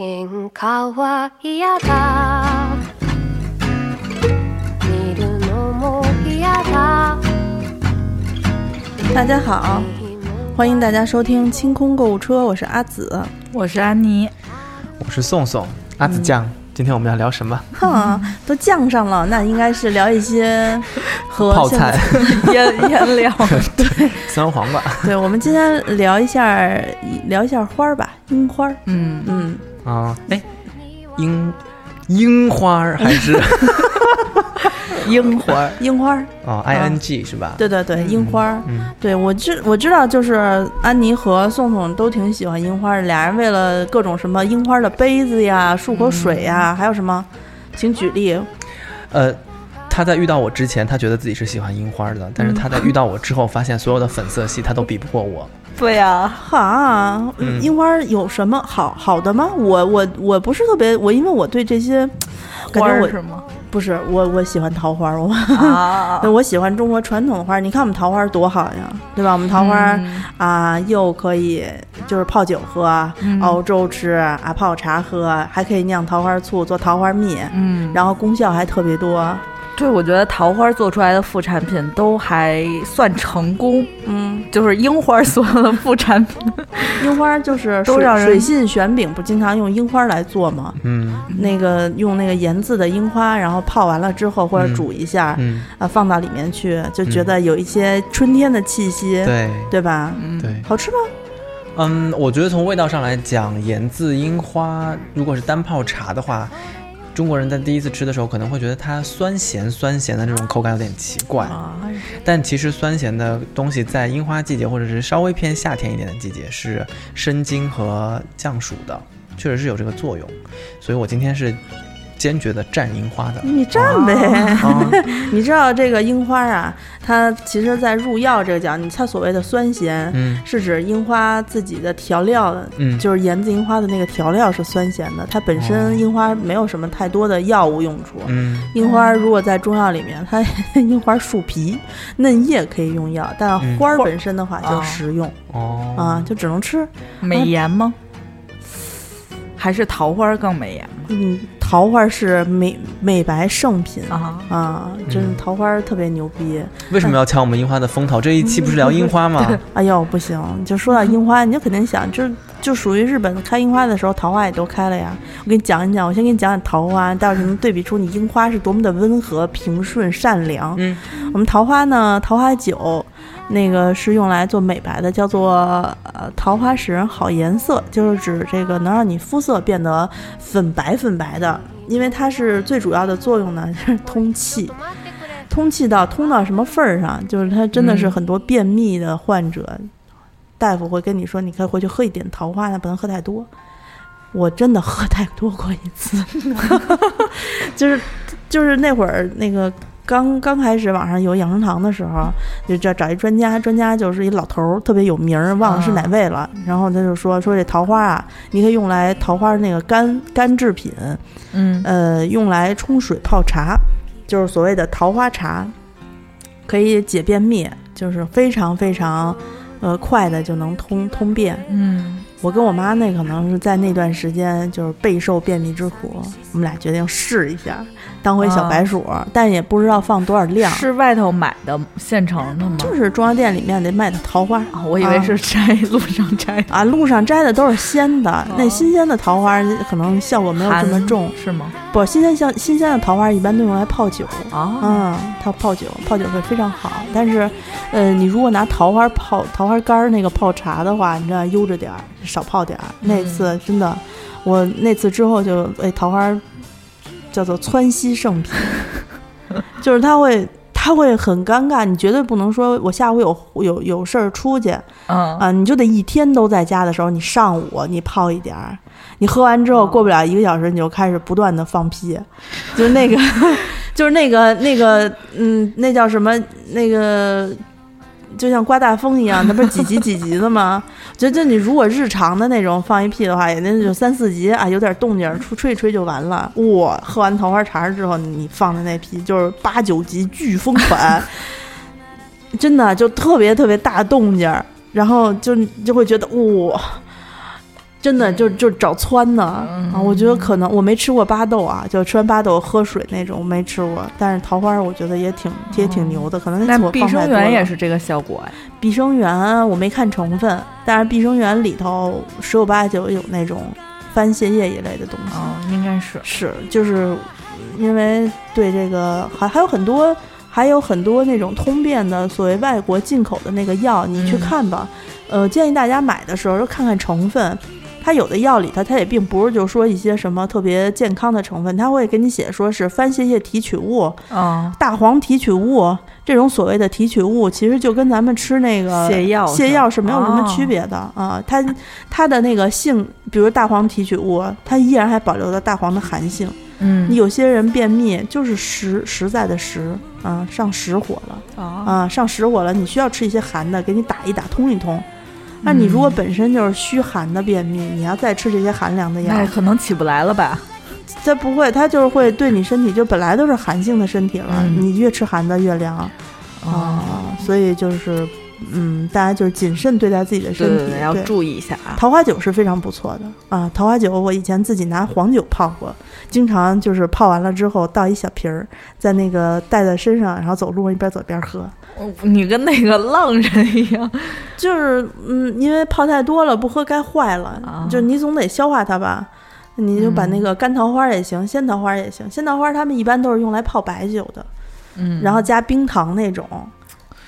喧嘩は嫌だ見るのも嫌だ大家好，欢迎大家收听清空购物车，我是阿紫。我是安妮，我是宋宋阿紫酱。今天我们要聊什么？哼，都酱上了，那应该是聊一些和泡菜、腌腌料，对，酸黄瓜。对，我们今天聊一下，聊一下花儿吧，樱花儿。嗯嗯， 啊，哎，樱樱花儿还是樱花，樱花儿 哦，I N G 是吧？对对对，樱花儿。嗯，对我知我知道，就是安妮和宋宋都挺喜欢樱花儿，俩人为了各种什么樱花的杯子呀、漱口水呀，还有什么，请举例。呃，他在遇到我之前，他觉得自己是喜欢樱花的，但是他在遇到我之后，发现所有的粉色系他都比不过我。对呀、哈，嗯樱花有什么好好的吗？我我我不是特别，我因为我对这些感花觉我儿是吗？不是我我喜欢桃花儿，我啊 对，我喜欢中国传统的花儿。你看我们桃花儿多好呀，对吧？我们桃花啊，又可以就是泡酒喝、嗯熬粥吃啊，泡茶喝，还可以酿桃花醋做桃花蜜，嗯，然后功效还特别多。对，我觉得桃花做出来的副产品都还算成功，嗯，就是樱花所有的副产品，樱花儿就是水都让人水信玄饼，不经常用樱花儿来做吗？嗯那个用那个盐渍的樱花，然后泡完了之后或者嗯煮一下，嗯，啊，放到里面去，就觉得有一些春天的气息，对对吧？嗯，对，好吃吗？嗯，我觉得从味道上来讲，盐渍樱花如果是单泡茶的话。中国人在第一次吃的时候，可能会觉得它酸咸酸咸的这种口感有点奇怪，啊，但其实酸咸的东西在樱花季节或者是稍微偏夏天一点的季节是生津和降暑的，确实是有这个作用。所以我今天是坚决的蘸樱花的。你蘸呗。啊，你知道这个樱花啊，它其实在入药这个讲，你它所谓的酸咸，嗯是指樱花自己的调料的，嗯，就是盐渍樱花的那个调料是酸咸的，它本哦身樱花没有什么太多的药物用处。嗯樱花如果在中药里面，它 樱花树皮、嫩叶可以用药，但嗯花儿本身的话就哦食用哦啊，就只能吃。美颜吗？还是桃花更美颜吗？嗯，桃花是美美白圣品啊，啊，真是嗯桃花特别牛逼。为什么要抢我们樱花的风头？这一期不是聊樱花吗？哎呦，不行！就说到樱花，你就肯定想，就就属于日本开樱花的时候，桃花也都开了呀。我给你讲一讲，我先给你讲讲桃花，待会儿就能对比出你樱花是多么的温和、平顺、善良。嗯我们桃花呢，桃花酒，那个是用来做美白的，叫做呃桃花使人好颜色，就是指这个能让你肤色变得粉白粉白的，因为它是最主要的作用呢，就是通气。通气到通到什么份儿上？就是它真的是嗯很多便秘的患者，大夫会跟你说，你可以回去喝一点桃花，但不能喝太多。我真的喝太多过一次，就是就是那会儿那个刚刚开始网上有养生堂的时候，就找找一专家，专家就是一老头儿，特别有名儿，忘了是哪位了。然后他就说说这桃花啊，你可以用来桃花那个干干制品，嗯呃，用来冲水泡茶，就是所谓的桃花茶，可以解便秘，就是非常非常呃快的就能通通便。嗯，我跟我妈那可能是在那段时间就是备受便秘之苦，我们俩决定试一下，当回小白鼠，但也不知道放多少量。是外头买的现成的吗？就是中药店里面得卖的桃花啊，我以为是摘 路上摘的，啊，路上摘的都是鲜的，那哦新鲜的桃花可能效果没有这么重。是吗？不，新鲜像新鲜的桃花一般都用来泡酒。啊，嗯，它泡酒，泡酒会非常好。但是，呃，你如果拿桃花泡桃花干儿那个泡茶的话，你知道悠着点儿，少泡点儿。那次真的，我那次之后就哎，桃花叫做窜稀圣品，就是他会。他会很尴尬，你绝对不能说我下午有有有事儿出去嗯。啊，你就得一天都在家的时候，你上午你泡一点儿，你喝完之后哦过不了一个小时，你就开始不断的放屁，就是那个就是那个那个嗯，那叫什么那个就像刮大风一样，那不是 几级几级的吗？就就你如果日常的那种放一屁的话，也那就三四级啊，有点动静吹一吹就完了。哇，喝完桃花茶之后，你放的那屁就是八九级飓风款，真的就特别特别大动静儿，然后就你就会觉得哇。真的就就找湍呢啊！我觉得可能我没吃过巴豆啊，就吃完巴豆喝水那种没吃过，但是桃花我觉得也挺也挺牛的，可能那碧生源也是这个效果哎。碧生源，我没看成分，但是碧生源里头十有八九有那种番泻叶一类的东西。哦，应该是。是，就是因为对这个还还有很多还有很多那种通便的所谓外国进口的那个药，你去嗯看吧。呃，建议大家买的时候就看看成分。它有的药里头，它也并不是就说一些什么特别健康的成分，它会给你写说是番泻叶提取物、嗯，大黄提取物这种所谓的提取物，其实就跟咱们吃那个泻药是泻药是没有什么哦区别的、啊。它它的那个性，比如大黄提取物，它依然还保留了大黄的寒性。有些人便秘就是实实在的实啊，上实火了哦，啊，上实火了，你需要吃一些寒的，给你打一打，通一通。那你如果本身就是虚寒的便秘，你要再吃这些寒凉的药那，可能起不来了吧？它不会，它就是会对你身体就本来都是寒性的身体了，嗯你越吃寒的越凉啊，哦，所以就是嗯，大家就是谨慎对待自己的身体，对对，要注意一下啊。桃花酒是非常不错的啊！桃花酒我以前自己拿黄酒泡过，经常就是泡完了之后倒一小瓶儿，在那个带在身上，然后走路一边走一边喝。你跟那个浪人一样，就是嗯，因为泡太多了，不喝该坏了，啊就你总得消化它吧。你就把那嗯个干桃花也行，鲜桃花也行。鲜桃花他们一般都是用来泡白酒的，嗯然后加冰糖那种，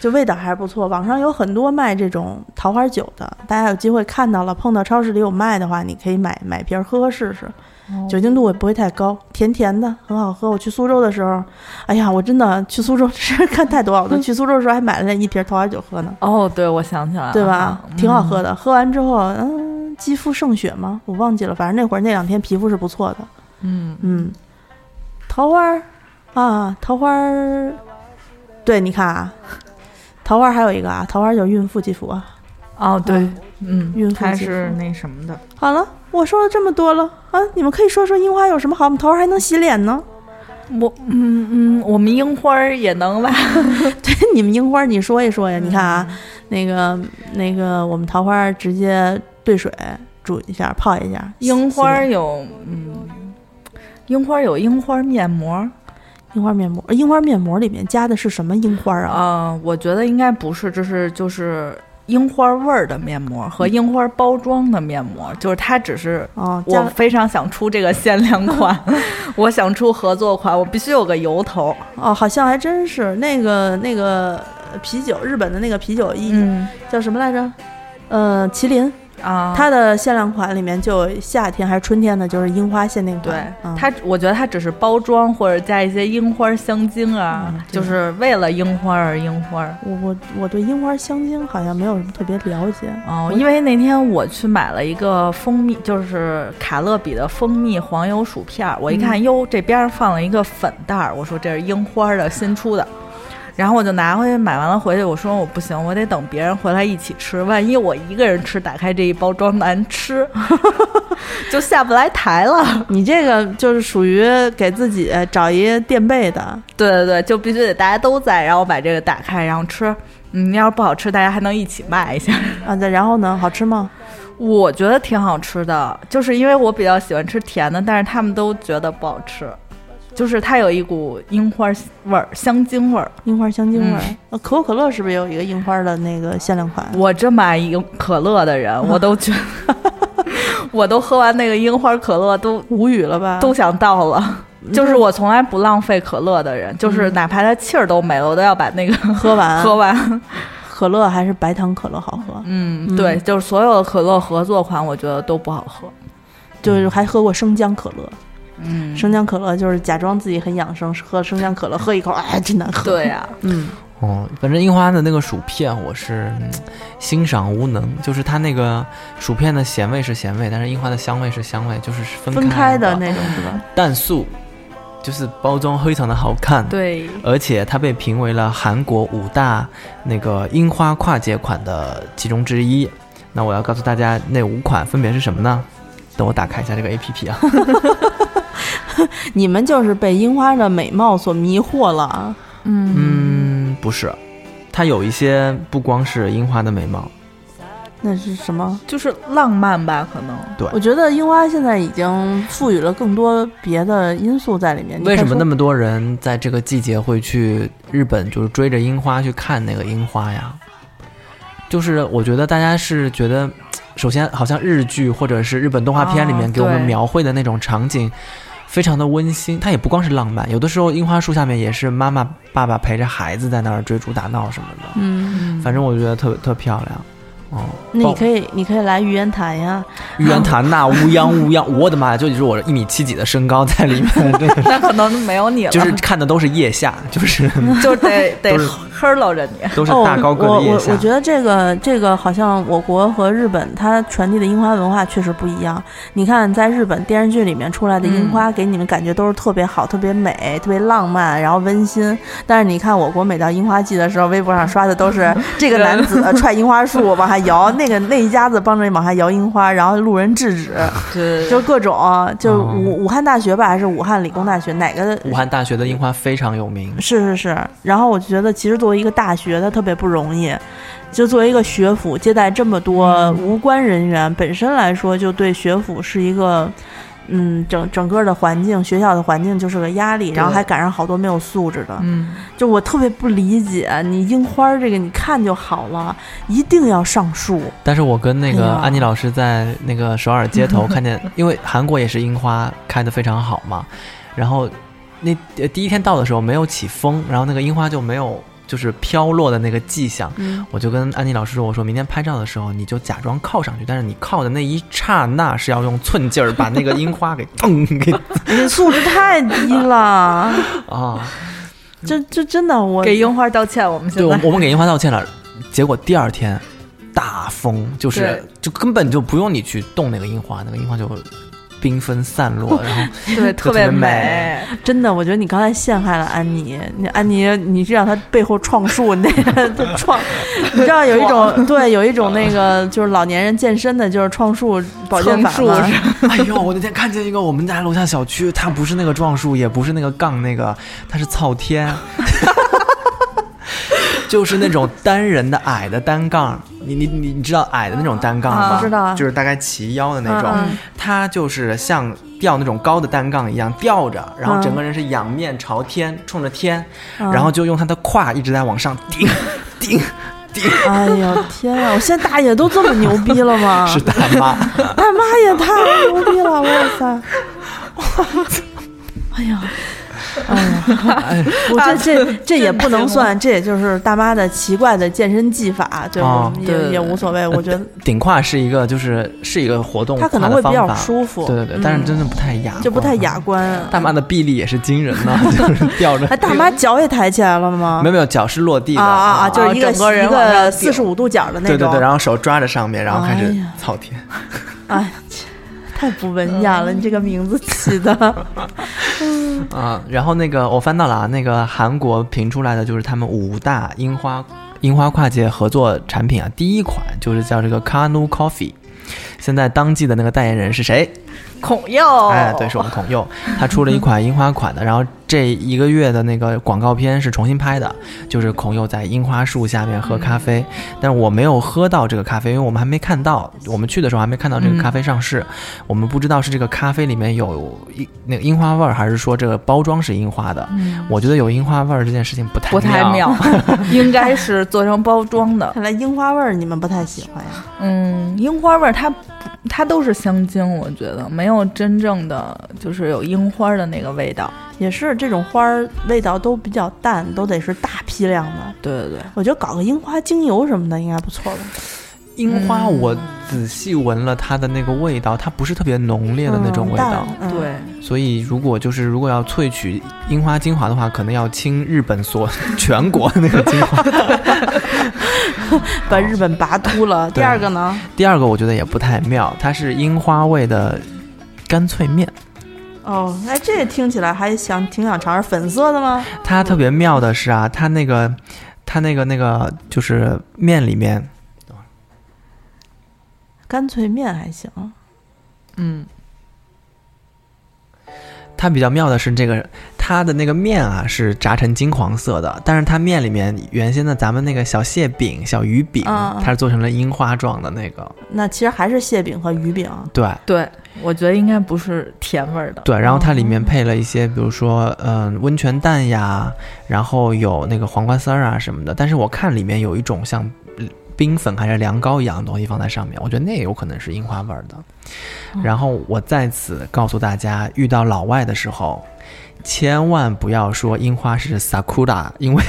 就味道还是不错。网上有很多卖这种桃花酒的，大家有机会看到了，碰到超市里有卖的话，你可以买买瓶儿喝喝试试。酒精度也不会太高，甜甜的，很好喝。我去苏州的时候，哎呀，我真的去苏州 是看太多了。我都去苏州的时候还买了一瓶桃花酒喝呢，哦，对，我想起来了，对吧？挺好喝的。的。喝完之后，嗯，肌肤胜雪吗？我忘记了，反正那会儿那两天皮肤是不错的。嗯，嗯，桃花儿啊，桃花儿，对，你看啊，桃花儿还有一个啊，桃花儿就是孕妇肌肤啊。哦，对，嗯，孕妇是肤那什么的。好了，我说了这么多了啊，你们可以说说樱花有什么好吗？桃花还能洗脸呢。我嗯嗯，我们樱花儿也能吧？对，你们樱花，你说一说呀？你看啊，嗯那个那个，我们桃花直接兑水煮一下，泡一下。樱花儿有嗯，樱花儿有樱花面膜樱花面膜，樱花面膜里面加的是什么樱花啊？啊、我觉得应该不是，这是就是樱花味儿的面膜和樱花包装的面膜，就是它只是。哦，我非常想出这个限量款，我想出合作款，我必须有个由头。哦，好像还真是那个那个啤酒，日本的那个啤酒一、嗯叫什么来着？呃，麒麟，啊，它的限量款里面就有夏天还是春天的，就是樱花限定对款。嗯、它，我觉得它只是包装或者加一些樱花香精啊，嗯就是为了樱花而樱花。我我我对樱花香精好像没有什么特别了解。哦，因为那天我去买了一个蜂蜜，就是卡乐比的蜂蜜黄油薯片儿，我一看，哟，这边儿放了一个粉袋儿，我说这是樱花的新出的，然后我就拿回去买完了回去，我说我不行，我得等别人回来一起吃，万一我一个人吃，打开这一包装难吃，就下不来台了。你这个就是属于给自己找一垫背的，对对对，就必须得大家都在，然后把这个打开，然后吃。嗯，要是不好吃，大家还能一起卖一下。啊，再然后呢，好吃吗？我觉得挺好吃的，就是因为我比较喜欢吃甜的，但是他们都觉得不好吃。就是它有一股樱花味儿、香精味儿。樱花香精味儿。可口可乐是不是也有一个樱花的那个限量款？我这么爱樱可乐的人，我都觉得，我都喝完那个樱花可乐都无语了吧？都想倒了。就是我从来不浪费可乐的人，就是哪怕它气儿都没了，我都要把那个 喝完，喝完。可乐还是白糖可乐好喝？嗯，对，就是所有的可乐合作款，我觉得都不好喝。就是还喝过生姜可乐，嗯，生姜可乐就是假装自己很养生，喝生姜可乐，喝一口，哎，真难喝。对呀、嗯，哦，反正樱花的那个薯片我是、嗯欣赏无能，就是它那个薯片的咸味是咸味，但是樱花的香味是香味，就是分分开的的那种是吧？蛋素，就是包装非常的好看，，对，而且它被评为了韩国五大那个樱花跨界款的其中之一。那我要告诉大家，那五款分别是什么呢？等我打开一下这个 A P P 啊。你们就是被樱花的美貌所迷惑了啊。嗯嗯，不是，它有一些不光是樱花的美貌，那是什么？就是浪漫吧，可能。对我觉得樱花现在已经赋予了更多别的因素在里面。为什么那么么多人在这个季节会去日本，就是追着樱花去看那个樱花呀？就是我觉得大家是觉得，首先好像日剧或者是日本动画片里面哦给我们描绘的那种场景。非常的温馨，它也不光是浪漫，有的时候樱花树下面也是妈妈、爸爸陪着孩子在那儿追逐打闹什么的，嗯，反正我觉得特特漂亮。哦，那你可以以，你可以来玉渊潭呀。玉渊潭那乌泱乌泱，我的妈呀，就是我一米七几的身高在里面，这个 那可能没有你了，就是看的都是腋下，就是就得 得呵喽着你。都是哦，大高个我的腋下。我我觉得这个这个好像我国和日本它传递的樱花文化确实不一样。你看，在日本电视剧里面出来的樱花，给你们感觉都是特别好、特别美、特别浪漫，然后温馨。但是你看我国每到樱花季的时候，微博上刷的都是 这个男子 踹樱花树往下摇，那个那一家子帮着往下摇樱花，然后路人制止，对就各种，就武武汉大学吧，还是武汉理工大学哪个武汉大学的樱花非常有名，是是是，然后我觉得，其实作为一个大学，它特别不容易。就作为一个学府，接待这么多嗯无关人员，本身来说，就对学府是一个，嗯，整整个的环境，学校的环境就是个压力，然后还赶上好多没有素质的。嗯，就我特别不理解，你樱花这个你看就好了，一定要上树。但是我跟那个安妮老师在那个首尔街头 看见，因为韩国也是樱花开得非常好嘛，然后那呃第一天到的时候没有起风，然后那个樱花就没有就是飘落的那个迹象。嗯，我就跟安妮老师说：“我说明天拍照的时候，你就假装靠上去，但是你靠的那一刹那是要用寸劲儿把那个樱花给 咚给你素质太低了，啊！这这真的我给樱花道歉，我们对，现在我我们给樱花道歉了，结果第二天大风，就是就根本就不用你去动那个樱花，那个樱花就缤纷散落，然后对特别特别美美，真的，我觉得你刚才陷害了安妮。你安妮，你是让她背后创树，那个她创，你知道有一种对，有一种那个就是老年人健身的，就是创树保健法树吗？哎呦，我那天看见一个我们家楼下小区，它不是那个撞树，也不是那个杠那个，它是操天。就是那种单人的矮的单杠，你你你你知道矮的那种单杠吗？啊知道啊就是大概齐腰的那种。嗯嗯它就是像吊那种高的单杠一样吊着，然后嗯整个人是仰面朝天，冲着天，嗯然后就用他的胯一直在往上顶 顶顶，哎呀天啊！我现在大爷都这么牛逼了吗？是大妈。大妈也太牛逼了！哇塞！哎呀，哎呀，哎，我这这这也不能算，这也就是大妈的奇怪的健身技法，对哦吧？也也无所谓，我觉得顶胯是一个就是是一个活动，它可能会比较。舒服，对对对，嗯但是真的不太雅，就不太雅。观。大妈的臂力也是惊人呢，就是 吊着。哎，大妈脚也抬起来了吗？没有没有，脚是落地的啊啊啊！就是一个整个一个四十五度角的那种。对对对，然后手抓着上面，然后开始哎呀操天。哎，切太不文雅了，你这个名字起的。啊，然后那个我翻到了啊，那个韩国评出来的就是他们五大樱花樱花跨界合作产品啊，第一款就是叫这个 Kanu Coffee。现在当季的那个代言人是谁？孔佑，哎，对，是我们孔佑，他出了一款樱花款的，然后这一个月的那个广告片是重新拍的，就是孔佑在樱花树下面喝咖啡，但是我没有喝到这个咖啡，因为我们还没看到，我们去的时候还没看到这个咖啡上市，我们不知道是这个咖啡里面有樱那个樱花味儿，还是说这个包装是樱花的。我觉得有樱花味儿这件事情不太不太妙，应该是做成包装的。看来樱花味儿你们不太喜欢呀？嗯，樱花味儿它不它都是香精，我觉得没有真正的就是有樱花的那个味道。也是这种花儿味道都比较淡，都得是大批量的。对对对，我觉得搞个樱花精油什么的应该不错吧？樱花我仔细闻了它的那个味道，它不是特别浓烈的那种味道。对，所以，如果就是如果要萃取樱花精华的话，可能要清日本所全国的那个精华。把日本拔秃了。第二个呢？第二个我觉得也不太妙，它是樱花味的干脆面。哦，哎，这也听起来还想挺想尝试粉色的吗？它特别妙的是啊，它那个它那个那个就是面里面，干脆面还行。嗯，它比较妙的是这个，它的那个面啊是炸成金黄色的，但是它面里面原先的咱们那个小蟹饼、小鱼饼，嗯它是做成了樱花状的那个。那其实还是蟹饼和鱼饼。对对，我觉得应该不是甜味儿的。对，然后它里面配了一些，比如说嗯温泉蛋呀，然后有那个黄瓜丝儿啊什么的。但是我看里面有一种像冰粉还是凉糕一样的东西放在上面，我觉得那也有可能是樱花味儿的。然后我在此告诉大家，遇到老外的时候，千万不要说樱花是 sakura，因为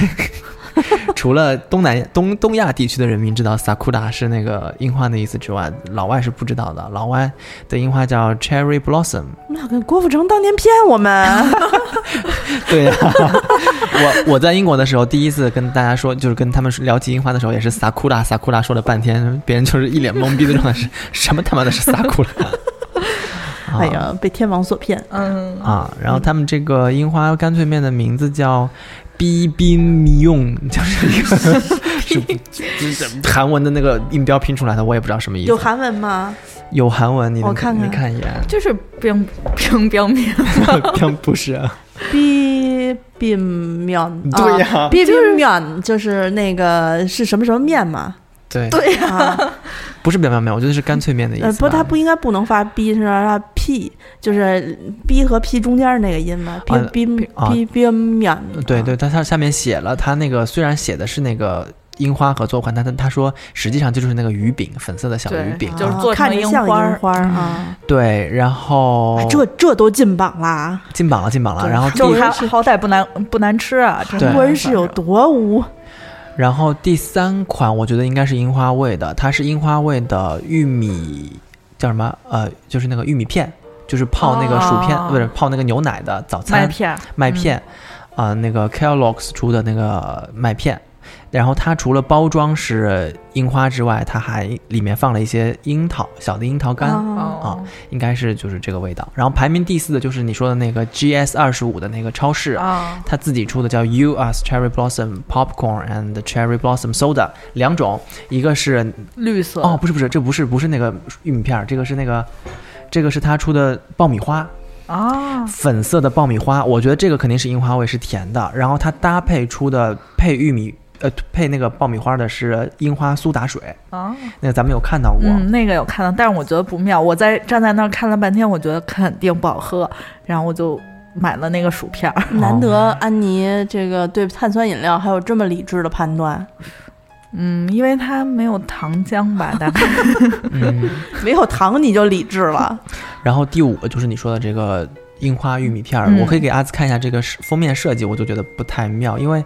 除了东南东东亚地区的人民知道 sakura 是那个樱花的意思之外，老外是不知道的。老外的樱花叫 cherry blossom。那跟郭富城当年骗我们，对呀、我我在英国的时候，第一次跟大家说，就是跟他们聊起樱花的时候，也是 sakura sakura 说了半天，别人就是一脸懵逼的状态，是什么他妈的是 sakura？啊哎呀，被天王所骗。嗯，啊，然后他们这个樱花干脆面的名字叫 b b m i 用，就是一个 是就是韩文的那个音标拼出来的，我也不知道什么意思。有韩文吗？有韩文，你我看看你看一眼，就是冰冰冰面。并不是。逼冰面，对呀逼冰面就是那个是什么什么面嘛？对，对啊，不是表面面，我觉得是干脆面的意思不，它不应该不能发 b，是让它 p，就是 b 和 p 中间那个音嘛，啊冰冰啊冰冰面。对对，它它下面写了，它那个虽然写的是那个樱花合作款，但他他说实际上就是那个鱼饼，粉色的小鱼饼，就是啊做成看着像樱花儿樱花儿啊，对，然后哎这这都进榜啦！进榜了，进榜了，然后第就是它好歹不难不难吃啊，真的中国人是有多污？然后第三款我觉得应该是樱花味的，它是樱花味的玉米叫什么？呃，就是那个玉米片，就是泡那个薯片，哦不是泡那个牛奶的早餐麦片麦片，啊、那个 Kellogg's 出的那个麦片。然后它除了包装是樱花之外，它还里面放了一些樱桃，小的樱桃干，啊哦，应该是就是这个味道。然后排名第四的就是你说的那个 GS 二十五的那个超市，啊，它自己出的叫 U Us Cherry Blossom Popcorn and Cherry Blossom Soda 两种，一个是绿色。哦，不是不是，这不是不是那个玉米片儿，这个是那个，这个是他出的爆米花，啊，粉色的爆米花，我觉得这个肯定是樱花味，是甜的。然后它搭配出的配玉米呃配那个爆米花的是樱花苏打水，啊，那个咱们有看到过。嗯，那个有看到，但是我觉得不妙。我在站在那儿看了半天，我觉得肯定不好喝，然后我就买了那个薯片儿。难得安妮这个对碳酸饮料还有这么理智的判断，嗯，因为它没有糖浆吧，大概 嗯，没有糖你就理智了。然后第五个就是你说的这个樱花玉米片儿，嗯我可以给阿紫看一下这个封面设计，我就觉得不太妙，因为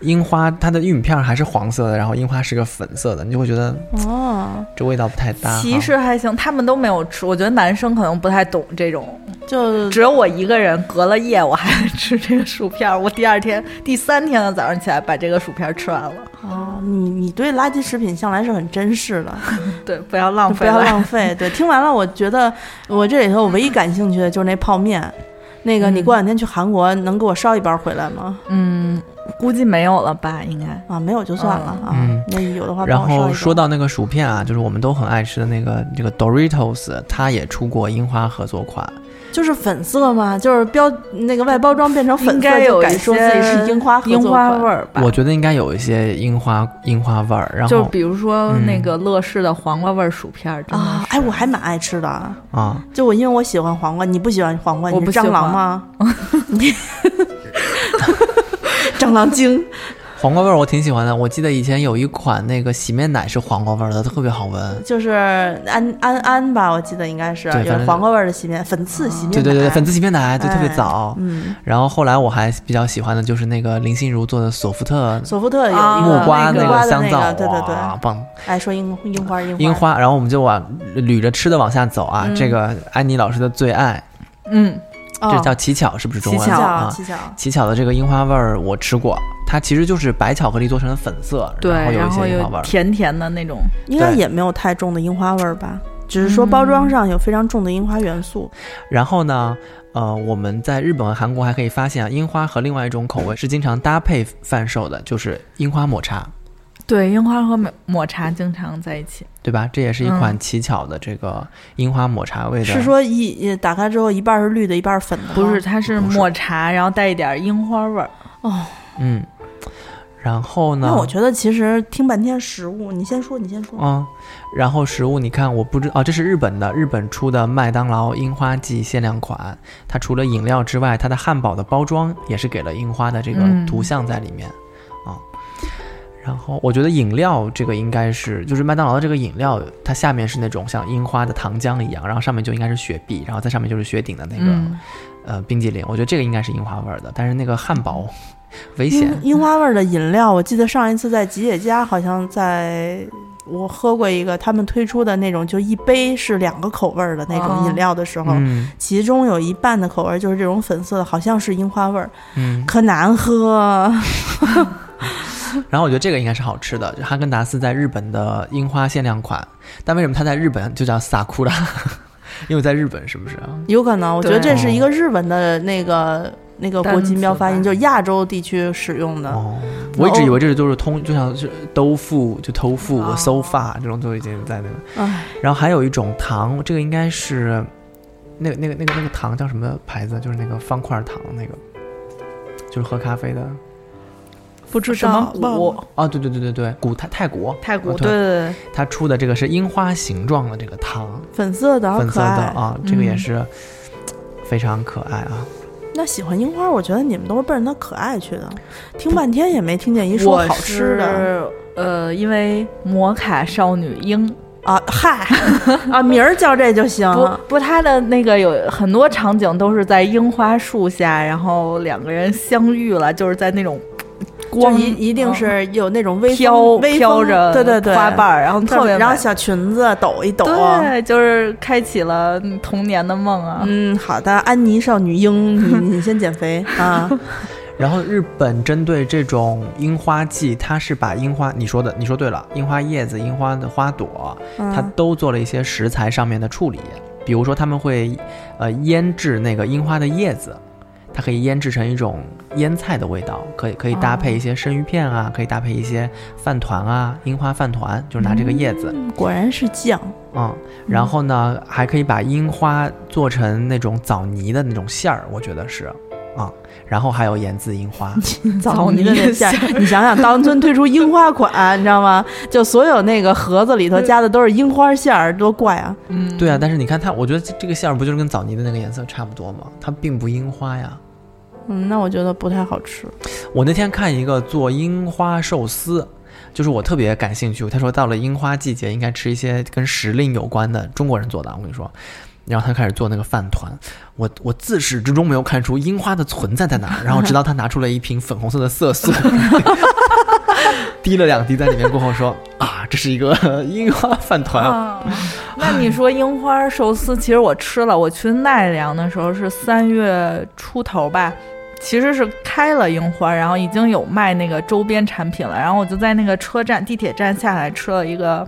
樱花它的玉米片儿还是黄色的，然后樱花是个粉色的，你就会觉得哦，这味道不太搭。其实还行，他们都没有吃。我觉得男生可能不太懂这种，就只有我一个人隔了夜我还吃这个薯片儿。我第二天、第三天的早上起来把这个薯片儿吃完了。哦，你你对垃圾食品向来是很珍视的，对，不要浪费 不要。浪费。对，听完了，我觉得我这里头我唯一感兴趣的就是那泡面。那个，你嗯过两天去韩国能给我捎一包回来吗？嗯，估计没有了吧？应该。啊，没有就算了啊。嗯那有的话然后说到那个薯片啊，就是我们都很爱吃的那个这个 Doritos，它也出过樱花合作款。就是粉色嘛，就是标那个外包装变成粉色，应该就有一敢说自己是樱花樱花味儿吧？我觉得应该有一些樱花樱花味儿，然后就比如说嗯那个乐事的黄瓜味儿薯片儿，啊，是。哎，我还蛮爱吃的。啊，就我因为我喜欢黄瓜，你不喜欢黄瓜，我你是蟑不喜欢。螂吗？你 蟑螂精黄瓜味儿我挺喜欢的。我记得以前有一款那个洗面奶是黄瓜味儿的，特别好闻。就是安安安吧，我记得应该是对反正有黄瓜味儿的洗面粉刺洗面奶，对对对，粉刺洗面奶就特别哎早。嗯，然后后来我还比较喜欢的就是那个林心如做的索芙特索芙特有木瓜那个香皂，对对对！哎，说樱樱花樱樱花，然后我们就往捋着吃的往下走啊。嗯这个安妮老师的最爱，嗯，哦这叫奇巧，是不是中文乞巧啊？奇巧，乞巧的这个樱花味儿我吃过，它其实就是白巧克力做成的粉色，对，然后有一些樱花味儿。甜甜的那种，应该也没有太重的樱花味儿吧，只是说包装上有非常重的樱花元素。然后呢，呃，我们在日本和韩国还可以发现啊，樱花和另外一种口味是经常搭配贩售的，就是樱花抹茶。对，樱花和抹抹茶经常在一起。对吧？这也是一款嗯奇巧的这个樱花抹茶味的。是说一打开之后一半是绿的，一半是粉的吗？不是，它是抹茶，然后带一点樱花味儿。哦。嗯，然后呢？那我觉得其实听半天食物，你先说，你先说。嗯，然后食物你看，我不知哦，这是日本的，日本出的麦当劳樱花季限量款。它除了饮料之外，它的汉堡的包装也是给了樱花的这个嗯图像在里面啊、然后我觉得饮料这个应该是，就是麦当劳的这个饮料，它下面是那种像樱花的糖浆一样，然后上面就应该是雪碧，然后在上面就是雪顶的那个、嗯，呃冰激凌。我觉得这个应该是樱花味儿的，但是那个汉堡危险樱。樱花味儿的饮料，我记得上一次在吉野家，好像在我喝过一个他们推出的那种，就一杯是两个口味儿的那种哦饮料的时候，嗯其中有一半的口味就是这种粉色的，好像是樱花味儿，嗯，可难喝。然后我觉得这个应该是好吃的，就哈根达斯在日本的樱花限量款，但为什么它在日本就叫萨库拉？因为在日本是不是啊？有可能，我觉得这是一个日文的那个那个国际标发音，就是亚洲地区使用的。哦，我一直以为这是就是通，就像是兜腹就偷腹、哦 sofa 这种都已经在那个。唉，然后还有一种糖，这个应该是那个那个那个那个糖叫什么牌子？就是那个方块糖那个，就是喝咖啡的。不知什么道谷？哦，对对对对对，古泰泰国太古，哦对对对，它出的这个是樱花形状的这个糖，粉色的，粉色的。啊，这个也嗯是非常可爱啊。那喜欢樱花，我觉得你们都是奔着它可爱去的。听半天也没听见一说好吃的是。呃，因为摩卡少女樱啊！嗨，啊，名儿叫这就行。不不，它的那个有很多场景都是在樱花树下，然后两个人相遇了，就是在那种就光一一定是有那种微风飘微飘着对对对花瓣儿，然后特别然后小裙子抖一抖。对，就是开启了童年的梦啊。嗯，好的，安妮少女樱，你你先减肥 啊。然后日本针对这种樱花季，它是把樱花，你说的，你说对了，樱花叶子、樱花的花朵，它嗯都做了一些食材上面的处理。比如说，他们会呃腌制那个樱花的叶子，它可以腌制成一种腌菜的味道，可以可以搭配一些生鱼片啊，可以搭配一些饭团啊，樱花饭团，就是拿这个叶子，果然是酱。嗯，然后呢，还可以把樱花做成那种枣泥的那种馅儿，我觉得是，啊、然后还有盐渍樱花，枣泥的那馅儿，你想想，当村推出樱花款，你知道吗？就所有那个盒子里头加的都是樱花馅儿，多怪啊！嗯，对啊，但是你看它，我觉得这这个馅儿不就是跟枣泥的那个颜色差不多吗？它并不樱花呀。嗯，那我觉得不太好吃。我那天看一个做樱花寿司，就是我特别感兴趣。他说到了樱花季节，应该吃一些跟时令有关的中国人做的。我跟你说，然后他开始做那个饭团，我我自始至终没有看出樱花的存在在哪儿，然后直到他拿出了一瓶粉红色的色素。滴了两滴在里面过后说啊，这是一个樱花饭团啊！啊，那你说樱花寿司，其实我吃了。我去奈良的时候是三月出头吧，其实是开了樱花，然后已经有卖那个周边产品了。然后我就在那个车站地铁站下来吃了一个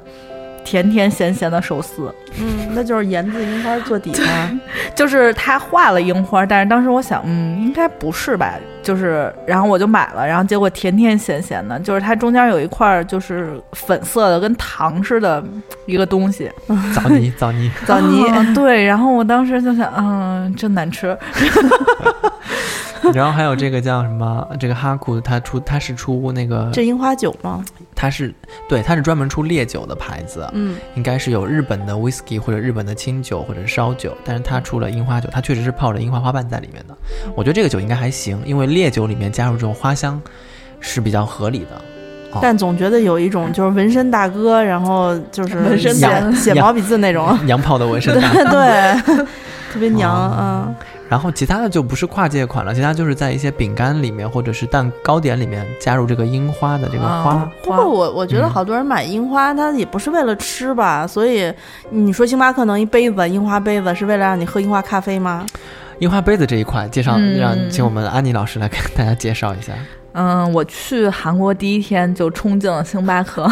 甜甜咸咸的寿司，嗯，那就是盐渍樱花做底嘛。就是它画了樱花，但是当时我想，嗯，应该不是吧？就是，然后我就买了，然后结果甜甜咸咸的，就是它中间有一块儿就是粉色的，跟糖似的一个东西。枣泥，枣泥。枣泥，啊对，然后我当时就想，嗯，真难吃。然后还有这个叫什么？这个哈库，他出他是出那个，这樱花酒吗？他是对，他是专门出烈酒的牌子，嗯，应该是有日本的 whisky 或者日本的清酒或者烧酒，但是他出了樱花酒，它确实是泡着樱花花瓣在里面的。我觉得这个酒应该还行，因为烈酒里面加入这种花香是比较合理的。哦但总觉得有一种就是纹身大哥，然后就是纹身写大写毛笔字那种，娘炮的纹身大哥 对，特别娘哦啊。然后其他的就不是跨界款了，其他就是在一些饼干里面或者是蛋糕点里面加入这个樱花的这个花。啊不过我我觉得嗯好多人买樱花，他也不是为了吃吧，所以你说星巴克能一杯子樱花杯子，是为了让你喝樱花咖啡吗？樱花杯子这一块，介绍、嗯让请我们安妮老师来给大家介绍一下。嗯，我去韩国第一天就冲进了星巴克，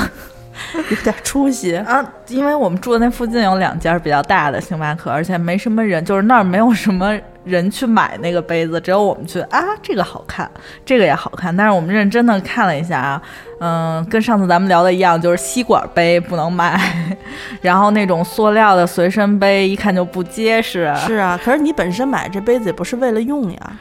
有点出息。啊，因为我们住的那附近有两家比较大的星巴克，而且没什么人，就是那儿没有什么人去买那个杯子，只有我们去啊，这个好看，这个也好看。但是我们认真的看了一下啊，嗯，跟上次咱们聊的一样，就是吸管杯不能买，然后那种塑料的随身杯一看就不结实。是啊，可是你本身买这杯子也不是为了用呀。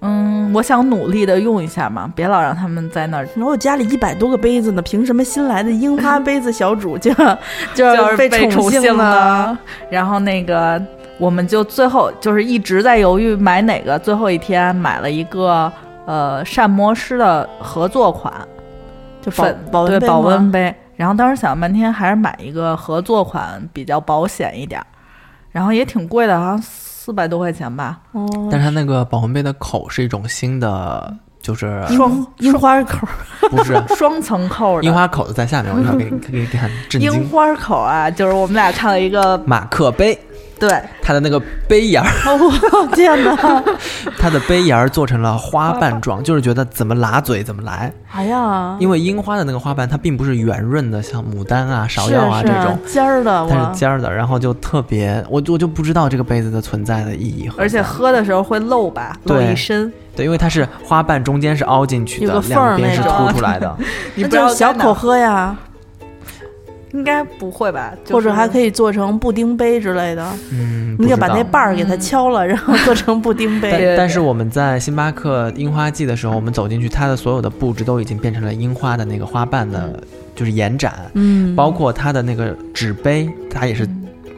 嗯，我想努力的用一下嘛，别老让他们在那儿。我家里一百多个杯子呢，凭什么新来的樱花杯子小主就 就就是被被宠幸幸呢？然后那个，我们就最后就是一直在犹豫买哪个，最后一天买了一个呃膳魔师的合作款，就保保保温杯吗温杯。然后当时想了半天，还是买一个合作款比较保险一点儿，然后也挺贵的，好像四百多块钱吧。哦，但是它那个保温杯的口是一种新的，就是双樱花口，不是双层扣的樱花口子在下面，我一会儿给你给你看震樱。花口啊，就是我们俩看了一个，马克杯，对，它的那个杯沿儿，我 天哪！它的杯沿儿做成了花瓣状，就是觉得怎么拉嘴怎么来。哎呀，因为樱花的那个花瓣，它并不是圆润的，像牡丹啊、芍药啊这种，尖儿的，它是尖儿的，然后就特别，我我就不知道这个杯子的存在的意义。而且喝的时候会漏吧，漏一身。对，因为它是花瓣中间是凹进去的，两边是凸出来的。你 那不知道在哪就小口喝呀，应该不会吧？或者还可以以做成布丁杯之类的。嗯，你就把那瓣儿给它敲了，然后做成布丁杯。但是我们在星巴克樱花季的时候，我们走进去，它的所有的布置都已经变成了樱花的那个花瓣的，就是延展，嗯，包括它的那个纸杯，它也是。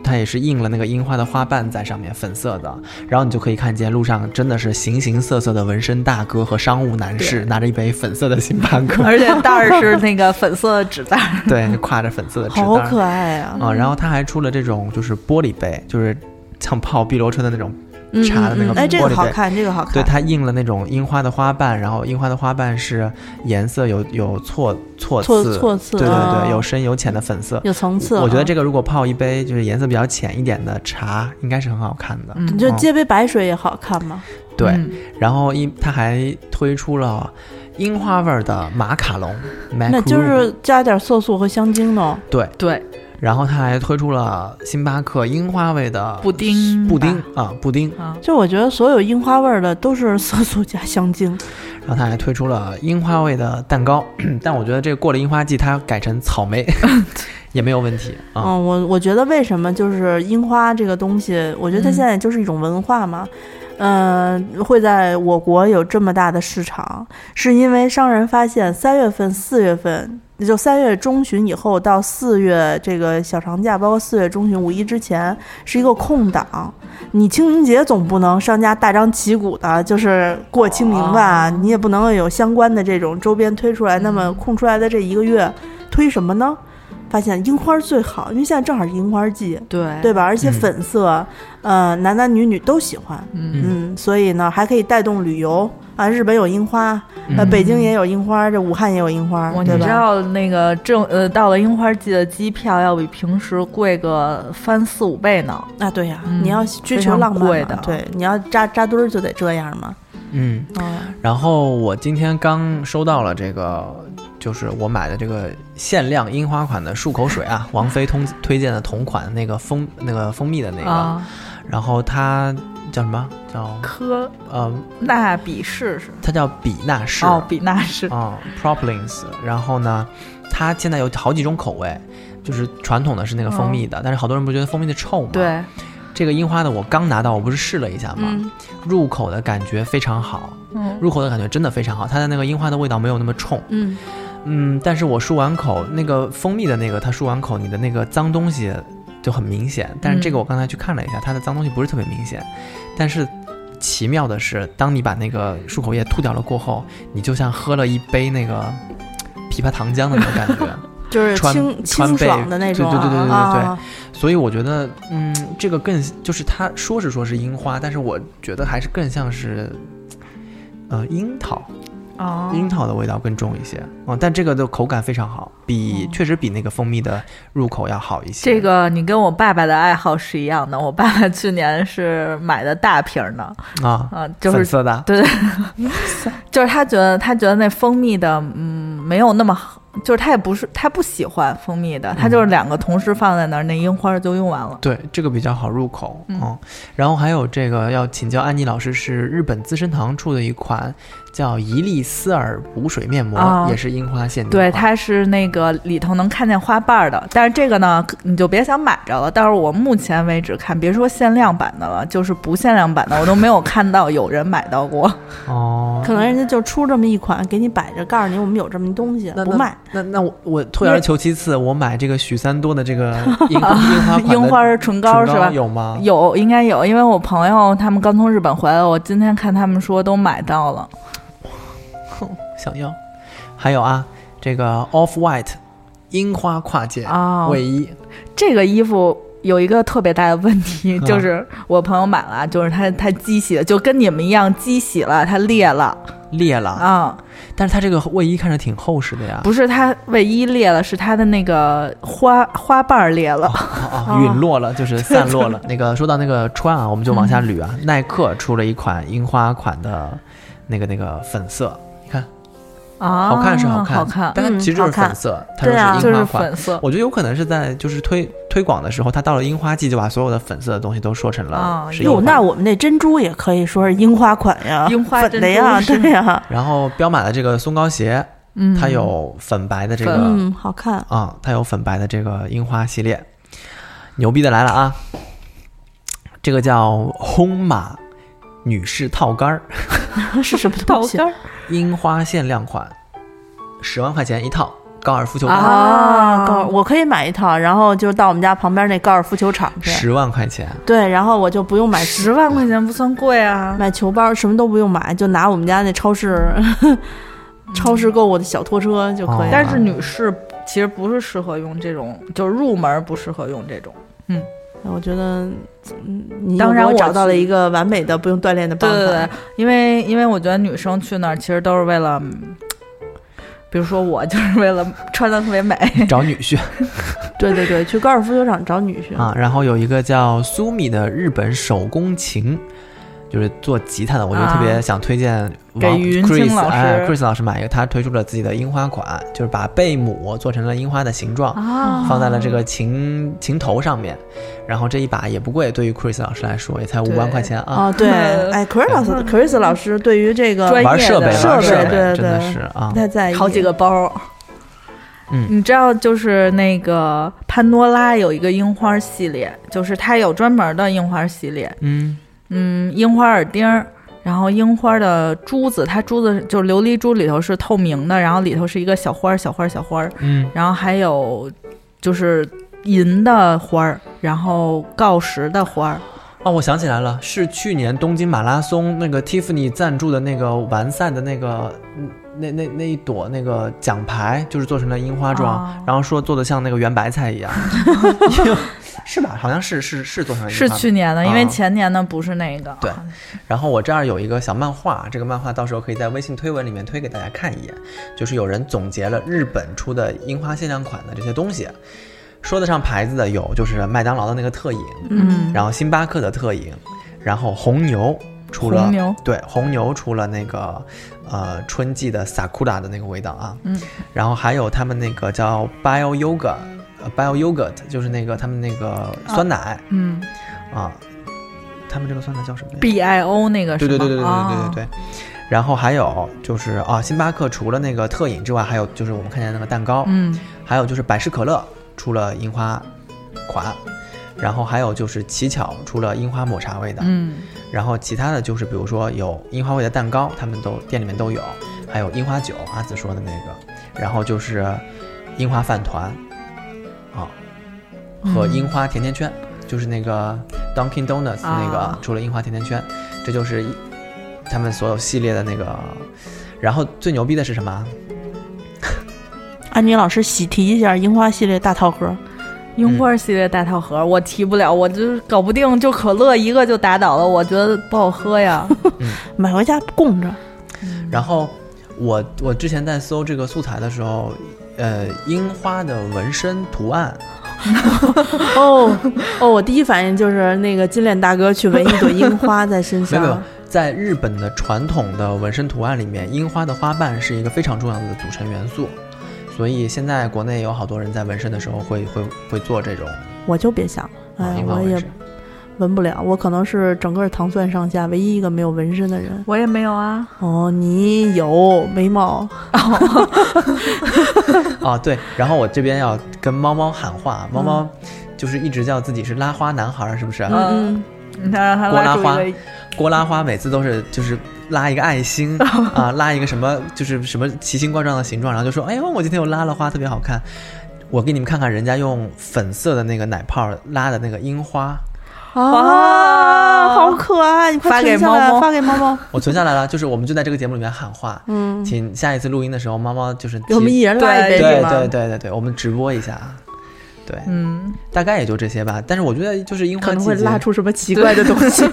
它也是印了那个樱花的花瓣在上面，粉色的，然后你就可以看见路上真的是形形色色的纹身大哥和商务男士拿着一杯粉色的星巴克，而且袋儿是那个粉色的纸袋儿。对，挎着粉色的纸袋儿，好可爱啊、啊、然后他还出了这种就是玻璃杯，就是像泡碧螺春的那种嗯茶的那个嗯嗯哎，这个好看，这个好看。对，它印了那种樱花的花瓣，然后樱花的花瓣是颜色有有错错错次，错次对对啊对，有深有浅的粉色。有层次。我觉得啊这个如果泡一杯就是颜色比较浅一点的茶，应该是很好看的。嗯你就接杯白水也好看嘛。对，嗯然后一它还推出了樱花味儿的马卡龙，那就是加点色素和香精呢。对，对，然后他还推出了星巴克樱花味的布丁布丁啊布丁，啊，就我觉得所有樱花味儿的都是色素加香精。然后他还推出了樱花味的蛋糕，但我觉得这过了樱花季，它改成草莓 也没有问题啊。嗯，我我觉得为什么就是樱花这个东西，我觉得它嗯现在就是一种文化嘛。嗯、会在我国有这么大的市场，是因为商人发现三月份、四月份，也就三月中旬以后到四月这个小长假，包括四月中旬、五一之前是一个空档。你清明节总不能商家大张旗鼓的，就是过清明吧？哦你也不能有相关的这种周边推出来。那么空出来的这一个月，推什么呢？发现樱花最好，因为现在正好是樱花季，对对吧？而且嗯粉色，呃，男男女女都喜欢，嗯嗯，所以呢，还可以带动旅游啊。日本有樱花，呃，嗯北京也有樱花，这武汉也有樱花，我对吧？你知道那个正呃到了樱花季的机票要比平时贵个翻四五倍呢。啊，对呀、嗯你要追求浪漫贵的嘛对，你要扎扎堆儿就得这样嘛。嗯，嗯，然后我今天刚收到了这个，就是我买的这个限量樱花款的漱口水啊，王菲通推荐的同款那个蜂那个蜂蜜的那个，啊，然后它叫什么？叫科呃，纳比士是它叫比纳士哦，比纳士啊、Propolis。然后呢，它现在有好几种口味，就是传统的是那个蜂蜜的，但是好多人不觉得蜂蜜的臭吗？，对，这个樱花的我刚拿到，我不是试了一下吗？嗯入口的感觉非常好，嗯入口的感觉真的非常好，它的那个樱花的味道没有那么冲。嗯，嗯，但是我漱完口，那个蜂蜜的那个，它漱完口，你的那个脏东西就很明显。但是这个我刚才去看了一下，它的脏东西不是特别明显。但是奇妙的是，当你把那个漱口液吐掉了过后，你就像喝了一杯那个枇杷糖浆的那种感觉。就是川清清爽的那种啊，对对对对对对啊所以我觉得，嗯，这个更就是它说是说是樱花，但是我觉得还是更像是。呃，樱桃，哦，樱桃的味道更重一些，嗯，但这个的口感非常好，比确实比那个蜂蜜的入口要好一些。这个你跟我爸爸的爱好是一样的，我爸爸去年是买的大瓶儿的，啊，啊，就是粉色的，对对，就是他觉得他觉得那蜂蜜的，嗯，没有那么好就是他也不是他不喜欢蜂蜜的，他就是两个同时放在那儿，那樱花就用完了。对，这个比较好入口，嗯嗯，然后还有这个要请教安妮老师，是日本资生堂出的一款叫伊丽丝尔补水面膜，啊也是樱花限定对，它是那个里头能看见花瓣儿的，但是这个呢，你就别想买着了。但是我目前为止看，别说限量版的了，就是不限量版的，我都没有看到有人买到过。哦，可能人家就出这么一款给你摆着，告诉你我们有这么一东西，不卖。。那那我我退而求其次，我买这个许三多的这个 樱花樱花樱花唇膏是吧？有吗？有，应该有，因为我朋友他们刚从日本回来，我今天看他们说都买到了。哼想要。还有啊，这个 Off White 樱花跨界啊卫衣，这个衣服有一个特别大的问题，啊就是我朋友买了，就是它它机洗了，就跟你们一样机洗了，它裂了裂了，啊、但是它这个卫衣看着挺厚实的呀。不是它卫衣裂了，是它的那个花花瓣儿裂了。陨落了，就是散落了。那个说到那个穿啊，我们就往下捋啊。耐克出了一款樱花款的，那个那个粉色，啊，好看是好看，好看，但它其实就是粉色，它就是是樱花款。粉色我觉得有可能是在就是推推广的时候，它到了樱花季就把所有的粉色的东西都说成了是樱花。那我们那珍珠也可以说是樱花款呀，樱花粉的呀，对呀，然后彪马的这个松糕鞋，嗯，它有粉白的这个嗯，好看。啊，它有粉白的这个樱花系列，牛逼的来了啊！这个叫轰马女士套杆儿，是什么套东西樱花限量款，十万块钱一套，高尔夫球杆，啊？高，我可以买一套，然后就到我们家旁边那高尔夫球场去。十万块钱，对，然后我就不用买十万块钱不算贵啊。买球包，什么都不用买，就拿我们家那超市 超市购物的小拖车就可以哦。但是女士其实不是适合用这种，就是入门不适合用这种。我觉得，嗯，你当然我找到了一个完美的不用锻炼的办法。对对对，因为因为我觉得女生去那儿其实都是为了，嗯比如说我 就是为了穿的特别美。找女婿对对对，去高尔夫球场找女婿。啊。然后有一个叫苏米的日本手工琴。就是做吉他的，我就特别啊想推荐给 Chris 老师。哎，Chris 老师买一个，他推出了自己的樱花款，就是把贝母做成了樱花的形状，啊。放在了这个琴琴头上面，然后这一把也不贵，对于 Chris 老师来说也才五万块钱啊。哦，对，哎，Chris 老师，Chris 老师对于这个专业玩设备，的设备真的对是啊。不，太在意。好几个包。嗯。你知道，就是那个潘多拉有一个樱花系列，就是它有专门的樱花系列，嗯，嗯，樱花耳钉儿，然后樱花的珠子，它珠子就是琉璃珠里头是透明的，然后里头是一个小花儿、小花儿、小花儿，嗯，然后还有就是银的花儿，然后锆石的花儿，哦，我想起来了，是去年东京马拉松那个 Tiffany 赞助的那个完赛的那个，嗯那那那一朵那个奖牌，就是做成了樱花状，哦。然后说做的像那个圆白菜一样，是吧？好像是是是做成是去年的，因为啊前年的不是那个。对然后我这儿有一个小漫画，这个漫画到时候可以在微信推文里面推给大家看一眼。就是有人总结了日本出的樱花限量款的这些东西，说得上牌子的有就是麦当劳的那个特饮，嗯，然后星巴克的特饮，然后红牛出了红牛对红牛出了那个呃春季的 sakura 的那个味道啊，嗯，然后还有他们那个叫 bio yoga。呃，bio yogurt 就是那个他们那个酸奶嗯。啊他们这个酸奶叫什么呀？，B I O 那个是吗？对对对对对对对。哦对对。然后还有就是啊，星巴克除了那个特饮之外，还有就是我们看见那个蛋糕，嗯还有就是百事可乐出了樱花款，然后还有就是奇巧出了樱花抹茶味的，嗯。然后其他的就是比如说有樱花味的蛋糕，他们都店里面都有，还有樱花酒，阿紫说的那个，然后就是樱花饭团啊和嗯樱花甜甜圈，就是那个 Dunkin' Donuts 那个、啊出了樱花甜甜圈，这就是一他们所有系列的那个。然后最牛逼的是什么？安妮老师喜提一下樱花系列大套盒，樱花系列大套盒，我提不了，我就是搞不定，就可乐一个就打倒了，我觉得不好喝呀。买回家供着。然后我我之前在搜这个素材的时候，呃，樱花的纹身图案，哦哦，我第一反应就是那个金链大哥去纹一朵樱花在身上 没有上。，在日本的传统的纹身图案里面，樱花的花瓣是一个非常重要的组成元素，所以现在国内有好多人在纹身的时候会会会做这种我就别想了，啊哎，我也纹不了，我可能是整个糖蒜上下唯一一个没有纹身的人。我也没有啊。哦，你有眉毛？啊，对，然后我这边要跟猫猫喊话，猫猫就是一直叫自己是拉花男孩儿，是不是？嗯，你看让他郭拉花拉出一个，郭拉花每次都是就是拉一个爱心 啊，拉一个什么就是什么奇形怪状的形状，然后就说：“哎呦，我今天又拉了花，特别好看。”我给你们看看人家用粉色的那个奶泡拉的那个樱花，啊，好可爱！你快发给存下来猫猫发给猫猫。我存下来了。就是我们就在这个节目里面喊话，嗯，请下一次录音的时候，猫猫就是给我们一人拉一杯对对？对对对对，我们直播一下，对，嗯，大概也就这些吧。但是我觉得就是樱花可能会拉出什么奇怪的东西。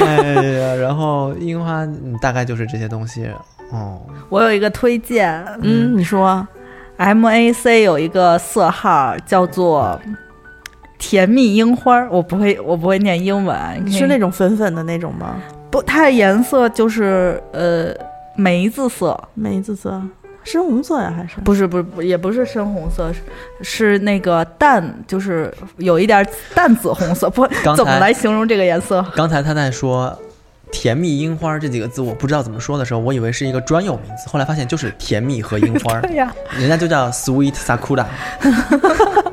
哎呀，然后樱花、嗯、大概就是这些东西。哦，我有一个推荐嗯，你说，MAC 有一个色号叫做甜蜜樱花，我不会，我不会念英文，你是那种粉粉的那种吗？不，它的颜色就是呃梅子色，梅子色、深红色呀，还是？不是不是也不是深红色，是是那个淡，就是有一点淡紫红色，不刚才 怎么来形容这个颜色？刚才他在说“甜蜜樱花”这几个字，我不知道怎么说的时候，我以为是一个专有名词，后来发现就是甜蜜和樱花，对 呀，人家就叫 Sweet Sakura。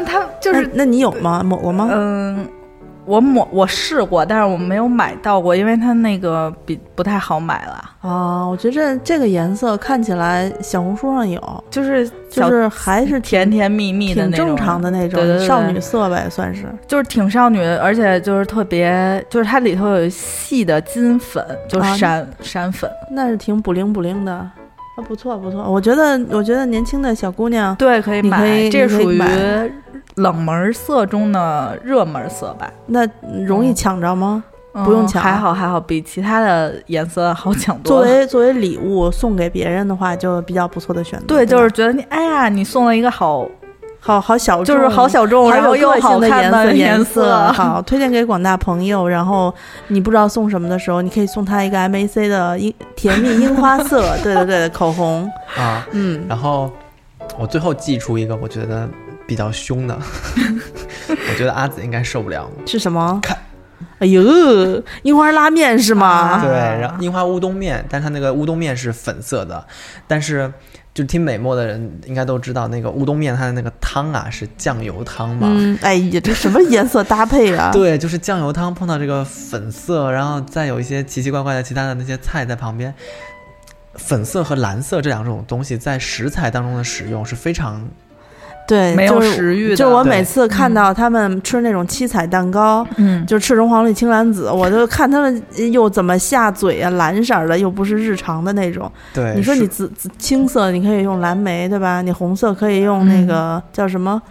那它就是那那你有吗？抹过吗？嗯。我抹我试过，但是我没有买到过，因为它那个比不太好买了。啊，我觉得这这个颜色看起来小红书上有，就是就是还是甜甜蜜蜜的那种，正常的那种对对对少女色呗，算是。就是挺少女的，而且就是特别，就是它里头有细的金粉，就啊闪、闪粉。那是挺补灵补灵的，啊，不错不错。我觉得我觉得年轻的小姑娘，对，可以买，可以这属于你可以买冷门色中的热门色吧。那容易抢着吗？不用抢嗯还好还好，比其他的颜色好抢作多了。为作为礼物送给别人的话，就比较不错的选择。对，吧就是觉得你，哎呀，你送了一个好，好好小众，就是好小众，好然后又好看颜颜色，好推荐给广大朋友。然后你不知道送什么的时候，你可以送他一个 MAC 的樱甜蜜樱花色，对对对的口红。啊，嗯，然后我最后寄出一个我觉得比较凶的，我觉得阿紫应该受不了。是什么？看，哎呦，樱花拉面是吗？啊对，然后樱花乌冬面，但是它那个乌冬面是粉色的，但是就听美墨的人应该都知道，那个乌冬面它的那个汤啊是酱油汤嘛。嗯，哎呀，这什么颜色搭配啊？对，就是酱油汤碰到这个粉色，然后再有一些奇奇怪怪的其他的那些菜在旁边。粉色和蓝色这两种东西在食材当中的使用是非常对，没有食欲的就我每次看到他们吃那种七彩蛋糕，嗯，就赤橙黄绿青蓝紫，我就看他们又怎么下嘴啊，蓝色儿的又不是日常的那种。对。你说你紫紫青色你可以用蓝莓，对吧？你红色可以用那个、叫什么？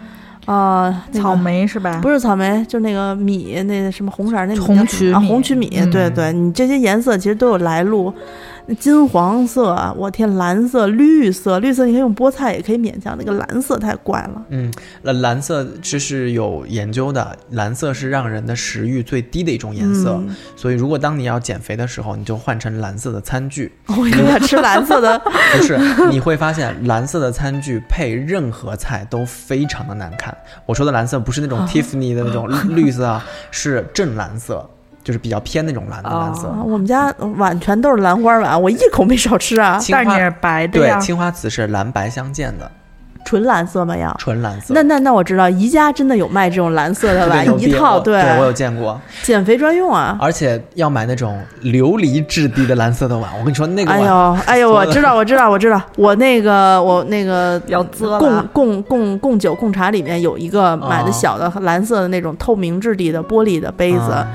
啊、那个草莓是吧？不是草莓，就那个米，那什么红色儿那米红曲米红曲米。嗯对对，你这些颜色其实都有来路。金黄色，我天，蓝色、绿色，绿色你可以用菠菜，也可以勉强。那个蓝色太怪了。嗯，那蓝色这是有研究的，蓝色是让人的食欲最低的一种颜色，嗯所以如果当你要减肥的时候，你就换成蓝色的餐具。我应该吃蓝色的。不是，你会发现蓝色的餐具配任何菜都非常的难看。我说的蓝色不是那种 Tiffany 的那种绿色啊，是正蓝色，就是比较偏那种蓝的蓝色。啊，我们家碗全都是兰花碗，我一口没少吃啊。青花但是你是白的对，，青花瓷是蓝白相间的，纯蓝色吗？要？纯蓝色。那那那我知道，宜家真的有卖这种蓝色的碗，一套我对我有见过，减肥专用啊。而且要买那种琉璃质地的蓝色的碗。我跟你说，那个碗哎呦，哎呦，我知道，我知道，我知道，我那个我那个 要贡啊贡贡贡酒贡茶里面有一个买的哦小的蓝色的那种透明质地的玻璃的杯子，啊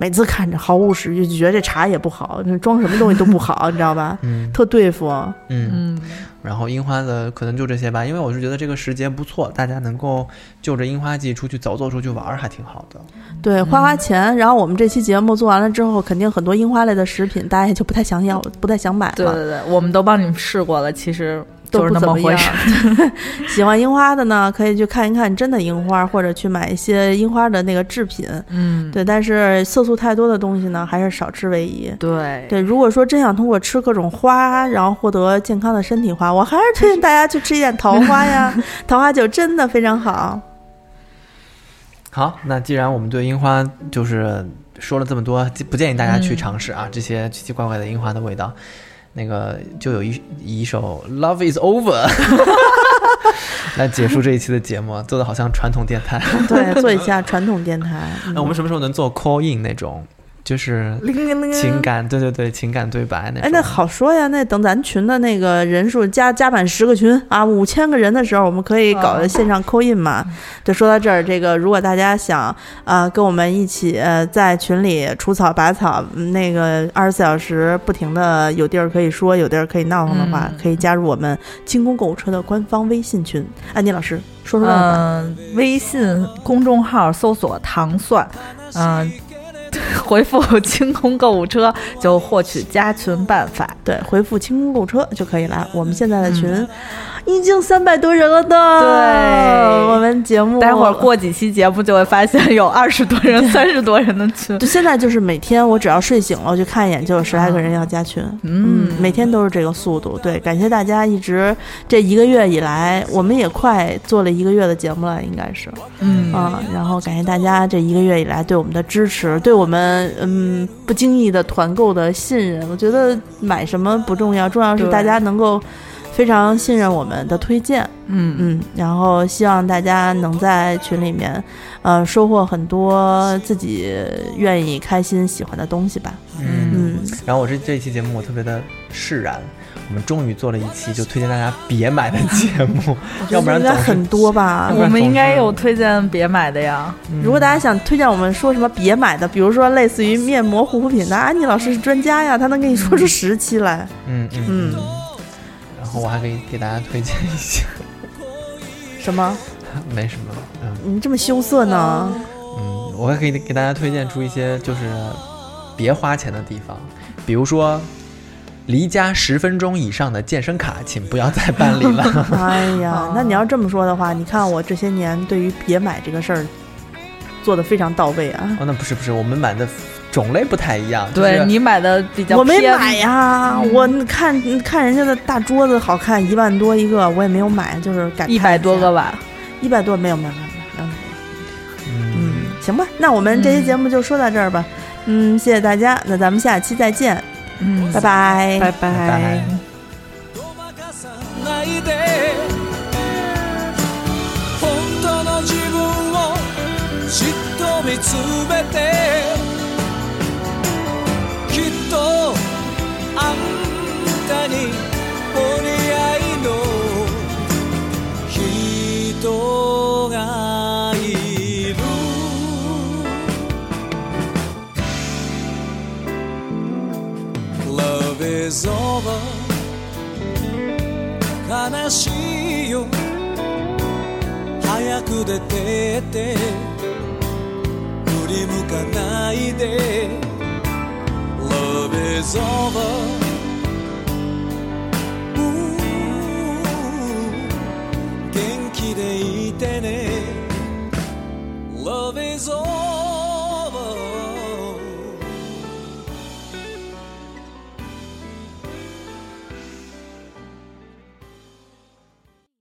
每次看着毫无食欲，就觉得这茶也不好，装什么东西都不好，你知道吧？嗯特对付。嗯，嗯，然后樱花的可能就这些吧，因为我是觉得这个时节不错，大家能够就着樱花季出去走走、出去玩儿，还挺好的。对，花花钱。然后我们这期节目做完了之后，肯定很多樱花类的食品，大家也就不太想要，不太想买了。对对对，我们都帮你们试过了，其实都是不怎么样那么回事。喜欢樱花的呢，可以去看一看真的樱花，或者去买一些樱花的那个制品。嗯，对，但是色素太多的东西呢，还是少吃为宜。对对，如果说真想通过吃各种花，然后获得健康的身体花，我还是推荐大家去吃一点桃花呀，桃花酒真的非常好。好，那既然我们对樱花就是说了这么多，不建议大家去嗯尝试啊，这些奇奇怪怪的樱花的味道。那个就有一一首《Love Is Over 》来结束这一期的节目，做的好像传统电台。对，做一下传统电台。嗯 那我们什么时候能做 call in 那种，就是情感？对对对，情感对白那种。哎，那好说呀，那等咱群的那个人数加加满十个群啊，五千个人的时候，我们可以搞嗯线上扣印嘛。就说到这儿，这个如果大家想啊、跟我们一起呃在群里除草拔草，嗯那个二十四小时不停的有地儿可以说，有地儿可以闹腾的话，嗯可以加入我们清空购物车的官方微信群。安妮老师说说办法。嗯，微信公众号搜索“糖蒜”，嗯、回复“清空购物车”就获取加群办法。对，回复“清空购物车”就可以了。我们现在的群已经三百多人了呢。对我们节目待会儿过几期节目就会发现有二十多人、三十多人的群。就现在就是每天我只要睡醒了，我就看一眼就有十来个人要加群。嗯每天都是这个速度。对，感谢大家一直这一个月以来，我们也快做了一个月的节目了，应该是。嗯啊、然后感谢大家这一个月以来对我们的支持，对我们嗯不经意的团购的信任。我觉得买什么不重要，重要是大家能够非常信任我们的推荐。嗯嗯，然后希望大家能在群里面，呃，收获很多自己愿意、开心、喜欢的东西吧。嗯。嗯，然后我这这一期节目我特别的释然，我们终于做了一期就推荐大家别买的节目，要不然应该很多吧。我们应该有推荐别买的呀。嗯如果大家想推荐我们说什么别买的，比如说类似于面膜、护肤品的，安妮老师是专家呀，她能给你说出十期来。嗯嗯嗯嗯，然后我还可以给大家推荐一些，什么？没什么，嗯你这么羞涩呢？嗯，我还可以给大家推荐出一些就是别花钱的地方，比如说离家十分钟以上的健身卡，请不要再办理了。哎呀哦，那你要这么说的话，你看我这些年对于别买这个事儿做的非常到位啊。哦，那不是不是，我们买的种类不太一样，就对是你买的比较我没买呀，嗯。我看看人家的大桌子好看，一万多一个，我也没有买，就是感叹一百多个，吧。一百多没有没有没有没有，嗯。嗯，行吧，那我们这期节目就说到这儿吧，嗯，谢谢大家，那咱们下期再见，嗯，拜拜，拜拜拜ごまかさないで本当の自分をじっと見つめて。きっとあんたに is over 悲しいよ早く出てって振り向かないで Love is over.